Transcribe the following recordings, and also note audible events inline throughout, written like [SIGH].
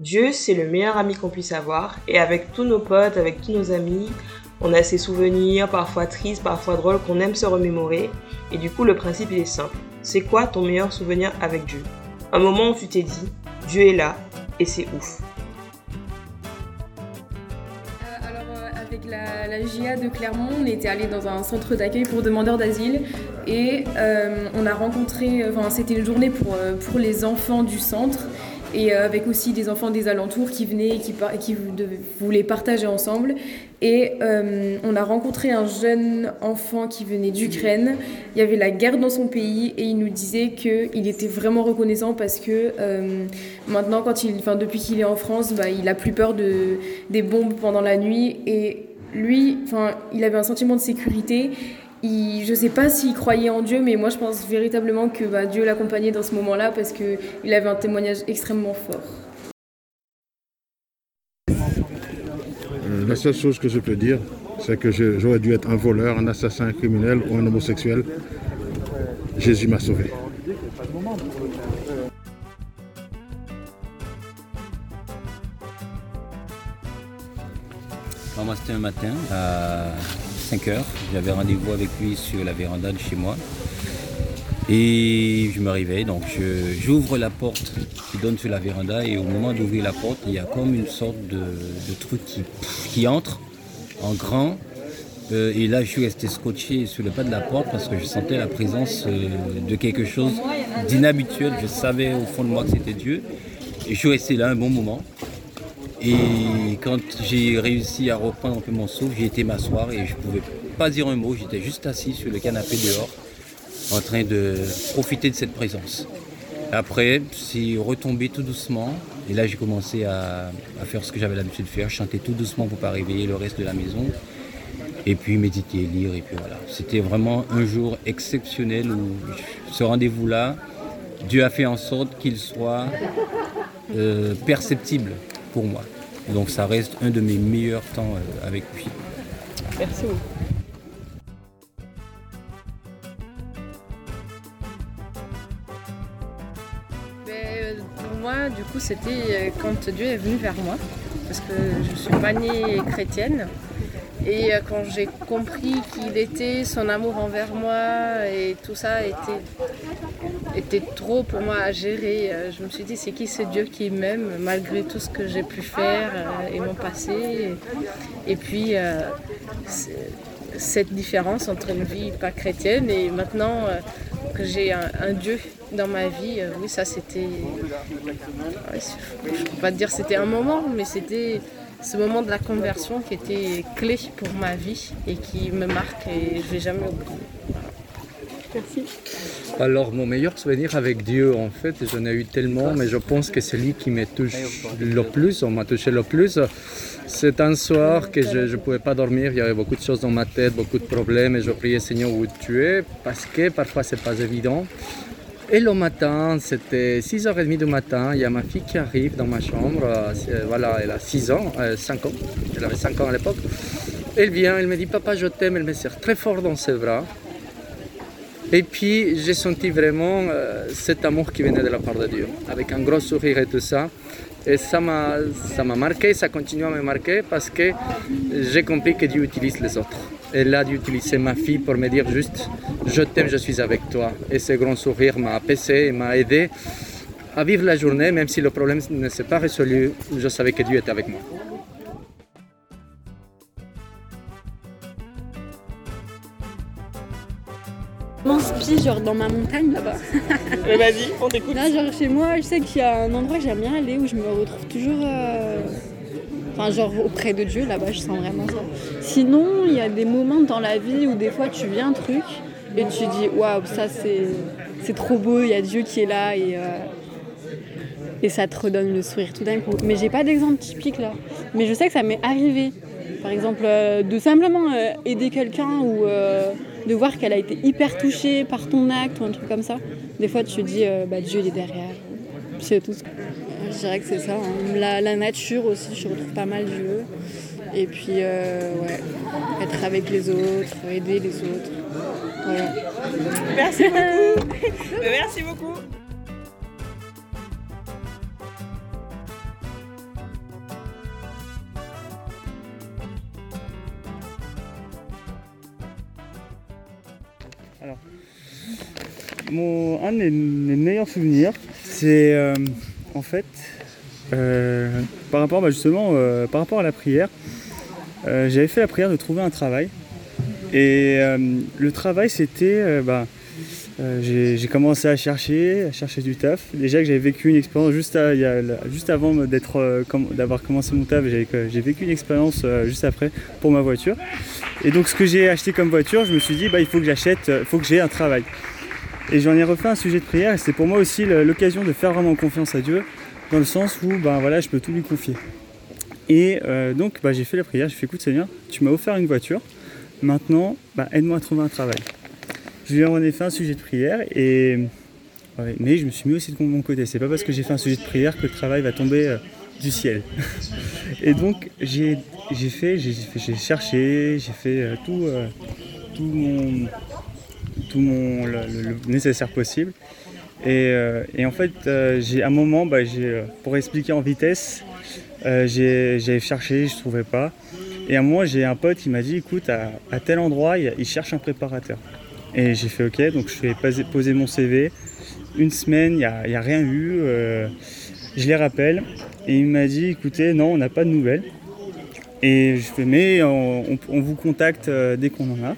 Dieu, c'est le meilleur ami qu'on puisse avoir, et avec tous nos potes, avec tous nos amis, on a ces souvenirs, parfois tristes, parfois drôles, qu'on aime se remémorer, et du coup le principe il est simple. C'est quoi ton meilleur souvenir avec Dieu? Un moment où tu t'es dit, Dieu est là, et c'est ouf. Euh, alors euh, avec la, la de Clermont, on était allé dans un centre d'accueil pour demandeurs d'asile. Et euh, on a rencontré, enfin c'était une journée pour les enfants du centre et euh, avec aussi des enfants des alentours qui venaient et qui, voulaient partager ensemble. Et euh, on a rencontré un jeune enfant qui venait d'Ukraine. Il y avait la guerre dans son pays et il nous disait qu'il était vraiment reconnaissant parce que euh, maintenant, quand il, enfin, depuis qu'il est en France, bah, il a plus peur de, des bombes pendant la nuit. Et lui, il avait un sentiment de sécurité. Il, je ne sais pas s'il croyait en Dieu, mais moi je pense véritablement que bah, Dieu l'accompagnait dans ce moment-là parce qu'il avait un témoignage extrêmement fort. Euh, La seule chose que je peux dire, c'est que j'aurais dû être un voleur, un assassin, un criminel ou un homosexuel. Jésus m'a sauvé. Moi, c'était un matin? À 5 heures. J'avais rendez-vous avec lui sur la véranda de chez moi. Et je me réveille, donc j'ouvre la porte qui donne sur la véranda et au moment d'ouvrir la porte, il y a comme une sorte de, truc qui, qui entre en grand. Euh, et là, je suis resté scotché sur le pas de la porte parce que je sentais la présence euh, de quelque chose d'inhabituel. Je savais au fond de moi que c'était Dieu. Et je suis resté là un bon moment. Et quand j'ai réussi à reprendre un peu mon souffle, j'ai été m'asseoir et je ne pouvais pas dire un mot. J'étais juste assis sur le canapé dehors, en train de profiter de cette présence. Après, c'est retombé tout doucement. Et là, j'ai commencé à, faire ce que j'avais l'habitude de faire, chanter tout doucement pour ne pas réveiller le reste de la maison. Et puis méditer, lire, et puis voilà. C'était vraiment un jour exceptionnel où ce rendez-vous-là, Dieu a fait en sorte qu'il soit euh, perceptible pour moi. Donc ça reste un de mes meilleurs temps euh, avec lui. Merci beaucoup. Ben, euh, pour moi, du coup, c'était euh, quand Dieu est venu vers moi, parce que je ne suis pas née chrétienne. Et quand j'ai compris qu'il était, son amour envers moi et tout ça était, était trop pour moi à gérer. Euh, Je me suis dit, c'est qui ce Dieu qui m'aime malgré tout ce que j'ai pu faire euh, et mon passé. Et, puis, euh, cette différence entre une vie pas chrétienne et maintenant que j'ai un, Dieu dans ma vie, oui, ça c'était. je ne peux pas te dire c'était un moment, mais c'était ce moment de la conversion qui était clé pour ma vie et qui me marque et je ne vais jamais oublier. Alors, mon meilleur souvenir avec Dieu, en fait, j'en ai eu tellement, mais je pense que celui qui me touche le plus, on m'a touché le plus, c'est un soir que je ne pouvais pas dormir, il y avait beaucoup de choses dans ma tête, beaucoup de problèmes, et je priais Seigneur où tu es, parce que parfois c'est pas évident. Et le matin, c'était 6h30 du matin, il y a ma fille qui arrive dans ma chambre, euh, c'est- voilà, elle a 6 ans, 5 ans, elle avait 5 ans à l'époque. Elle vient, elle me dit, papa je t'aime, elle me serre très fort dans ses bras. Et puis j'ai senti vraiment euh, cet amour qui venait de la part de Dieu, avec un gros sourire et tout ça. Et ça m'a, ça m'a marqué, ça continue à me marquer parce que j'ai compris que Dieu utilise les autres. Et là, Dieu utilisait ma fille pour me dire juste, je t'aime, je suis avec toi. Et ce grand sourire m'a apaisé et m'a aidé à vivre la journée, même si le problème ne s'est pas résolu, je savais que Dieu était avec moi. M'inspire genre dans ma montagne là-bas. [LAUGHS] Mais vas-y, on t'écoute. Là, genre chez moi, je sais qu'il y a un endroit que j'aime bien aller où je me retrouve toujours. euh, Enfin, genre auprès de Dieu là-bas, je sens vraiment ça. Sinon, il y a des moments dans la vie où des fois tu vis un truc et tu dis waouh, ça c'est c'est trop beau, il y a Dieu qui est là et. euh, Et ça te redonne le sourire tout d'un coup. Mais j'ai pas d'exemple typique là. Mais je sais que ça m'est arrivé. Par exemple, euh, de simplement euh, aider quelqu'un ou euh, de voir qu'elle a été hyper touchée par ton acte ou un truc comme ça. Des fois, tu te dis, euh, bah, Dieu il est derrière. C'est tout. Je dirais que c'est ça. hein. La, la nature aussi, je retrouve pas mal Dieu. Et puis, euh, ouais, être avec les autres, aider les autres. Voilà. Merci beaucoup. [LAUGHS] Merci beaucoup. Un de mes, meilleurs souvenirs, c'est euh, en fait euh, par rapport bah, justement euh, par rapport à la prière. J'avais fait la prière de trouver un travail. Et le travail c'était bah, j'ai commencé à chercher, à chercher du taf. Déjà que j'avais vécu une expérience juste, avant d'avoir commencé mon taf, j'ai vécu une expérience juste après pour ma voiture. Et donc ce que j'ai acheté comme voiture, je me suis dit bah, il faut que j'achète, il faut que j'ai un travail. Et j'en ai refait un sujet de prière et c'était pour moi aussi l'occasion de faire vraiment confiance à Dieu dans le sens où ben voilà, je peux tout lui confier. Et euh, donc bah, j'ai fait la prière, j'ai fait écoute Seigneur, tu m'as offert une voiture, maintenant bah, aide-moi à trouver un travail. Je lui en ai fait un sujet de prière et mais je me suis mis aussi de mon côté. C'est pas parce que j'ai fait un sujet de prière que le travail va tomber euh, du ciel. [LAUGHS] et donc j'ai fait, j'ai cherché, j'ai fait euh, tout, tout mon tout mon le, nécessaire possible. Et, euh, et en fait, euh, j'ai un moment, bah, euh, pour expliquer en vitesse, euh, j'ai cherché, je trouvais pas. Et à un moment, j'ai un pote qui m'a dit, écoute, à, tel endroit, il, cherche un préparateur. Et j'ai fait OK, donc je fais poser, poser mon CV. Une semaine, il n'y a, rien eu. je les rappelle. Et il m'a dit, écoutez, non, on n'a pas de nouvelles. Et je fais, mais on, on- vous contacte dès qu'on en a.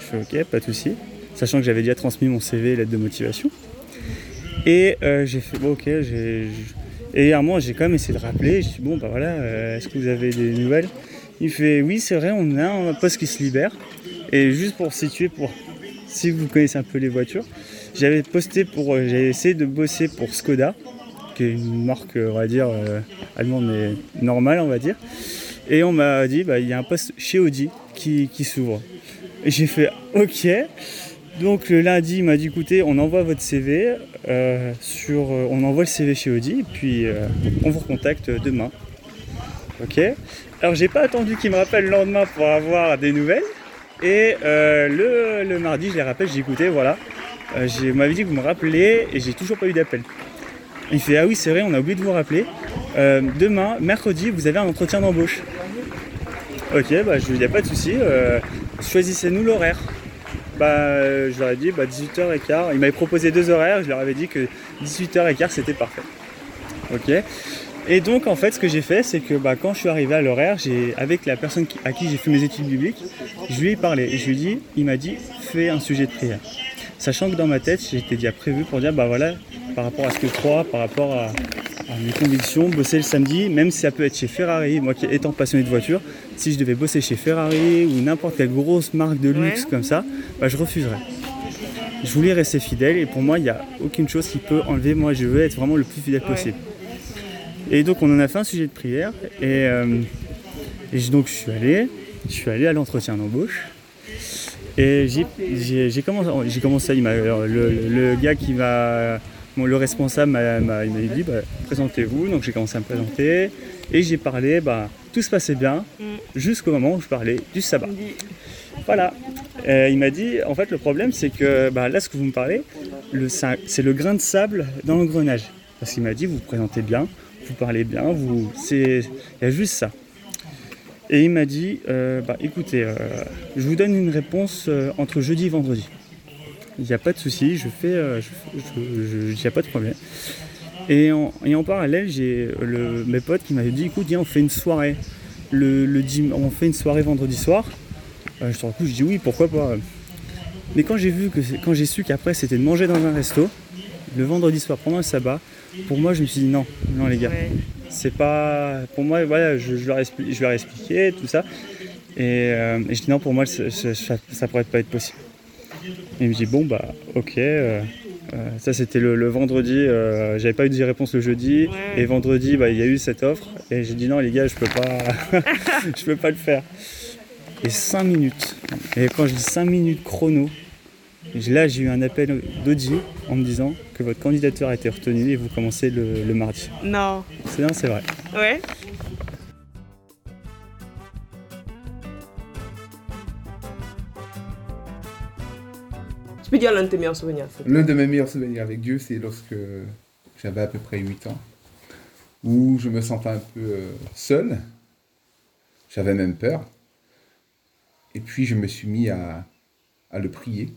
Je fais OK, pas de souci. Sachant que j'avais déjà transmis mon CV et lettre de motivation. Et euh, j'ai fait, bon, OK, j'ai. Et un moment, j'ai quand même essayé de rappeler. J'ai dit, bon, bah voilà, euh, est-ce que vous avez des nouvelles? Il fait, oui, c'est vrai, on a un poste qui se libère. Et juste pour situer, pour si vous connaissez un peu les voitures, j'avais posté pour, euh, j'ai essayé de bosser pour Skoda, qui est une marque, on va dire, allemande, mais normale, on va dire. Et on m'a dit, bah, il y a un poste chez Audi qui, qui s'ouvre. Et j'ai fait, ok. Donc le lundi, il m'a dit, écoutez, on envoie votre CV, euh, sur, euh, on envoie le CV chez Audi, puis euh, on vous recontacte demain. Ok. Alors j'ai pas attendu qu'il me rappelle le lendemain pour avoir des nouvelles. Et le, le mardi, je les rappelle, j'ai écouté, voilà. Vous m'avez dit que vous me rappelez et j'ai toujours pas eu d'appel. Il fait Ah oui, c'est vrai, on a oublié de vous rappeler. Demain, mercredi, vous avez un entretien d'embauche. Ok, bah, je dis a pas de souci. Choisissez-nous l'horaire. Bah, euh, je leur ai dit bah, 18h15. Ils m'avaient proposé deux horaires, je leur avais dit que 18h15 c'était parfait. Ok. Et donc en fait ce que j'ai fait c'est que bah, quand je suis arrivé à l'horaire, avec la personne à qui j'ai fait mes études bibliques, je lui ai parlé et je lui ai dit, il m'a dit fais un sujet de prière. Sachant que dans ma tête j'étais déjà prévu pour dire bah voilà par rapport à ce que je crois, par rapport à mes convictions, bosser le samedi, même si ça peut être chez Ferrari, moi qui étant passionné de voiture, si je devais bosser chez Ferrari ou n'importe quelle grosse marque de luxe Ouais. comme ça, bah, je refuserais. Je voulais rester fidèle et pour moi il n'y a aucune chose qui peut enlever, moi je veux être vraiment le plus fidèle Ouais. possible. Et donc on en a fait un sujet de prière et, euh, et donc je suis allé, je suis allé à l'entretien d'embauche et j'ai- commencé, commencé, il le, le gars qui m'a, le responsable m'a dit bah, présentez-vous, donc j'ai commencé à me présenter et j'ai parlé, bah, tout se passait bien jusqu'au moment où je parlais du sabbat. Voilà. Euh, il m'a dit, en fait, le problème, c'est que bah, là, ce que vous me parlez, le- c'est le grain de sable dans l'engrenage. Parce qu'il m'a dit, vous vous présentez bien, vous parlez bien, vous, il y a juste ça. Et il m'a dit, euh, bah, écoutez, euh, je vous donne une réponse entre jeudi et vendredi. Il n'y a pas de souci, je fais, euh, il n'y a pas de problème. Et en, et en parallèle, j'ai le, mes potes qui m'avaient dit, écoute, viens, on fait une soirée. Le, le dim- on fait une soirée vendredi soir. Euh, je, sur le coup, je dis oui, pourquoi pas. Mais quand j'ai vu que quand j'ai su qu'après c'était de manger dans un resto, le vendredi soir pendant le sabbat, pour moi je me suis dit non, non les gars, Ouais. c'est pas. Pour moi, voilà, je, je leur, ai expli- je leur ai expliqué tout ça. Et, euh, et je dis non, pour moi c'est- ça, ça pourrait pas être possible. Il me dit bon bah ok. euh, euh, ça c'était le, le vendredi, euh, j'avais pas eu de réponse le jeudi Ouais. et vendredi bah, il y a eu cette offre et j'ai dit non les gars je peux pas, [LAUGHS] je peux pas le faire. Et 5 minutes. Et quand je dis 5 minutes chrono, là j'ai eu un appel d'Audi en me disant que votre candidature a été retenue et vous commencez le, le mardi. Non. C'est non, c'est vrai. Ouais. Peux dire l'un de tes meilleurs souvenirs. s'il te plaît. L'un de mes meilleurs souvenirs avec Dieu, c'est lorsque j'avais à peu près 8 ans, où je me sentais un peu euh, seul, j'avais même peur, et puis je me suis mis à, à le prier.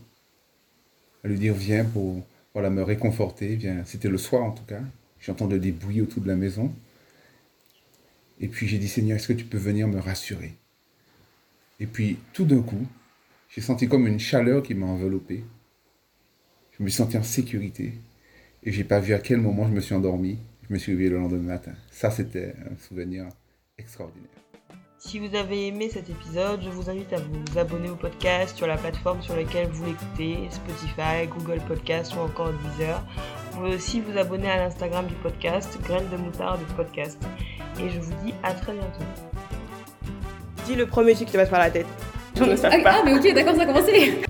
à lui dire viens pour voilà, me réconforter. Viens. C'était le soir en tout cas. J'entendais des bruits autour de la maison. Et puis j'ai dit Seigneur, est-ce que tu peux venir me rassurer? Et puis tout d'un coup, j'ai senti comme une chaleur qui m'a enveloppé. Je me suis senti en sécurité. Et j'ai pas vu à quel moment je me suis endormi. Je me suis réveillé le lendemain matin. Ça, c'était un souvenir extraordinaire. Si vous avez aimé cet épisode, je vous invite à vous abonner au podcast sur la plateforme sur laquelle vous l'écoutez, Spotify, Google Podcast ou encore Deezer. Vous pouvez aussi vous abonner à l'Instagram du podcast, Graines de moutarde podcast. Et je vous dis à très bientôt. Dis le premier truc qui te passe par la tête. ah, ah, mais ok, d'accord, ça a commencé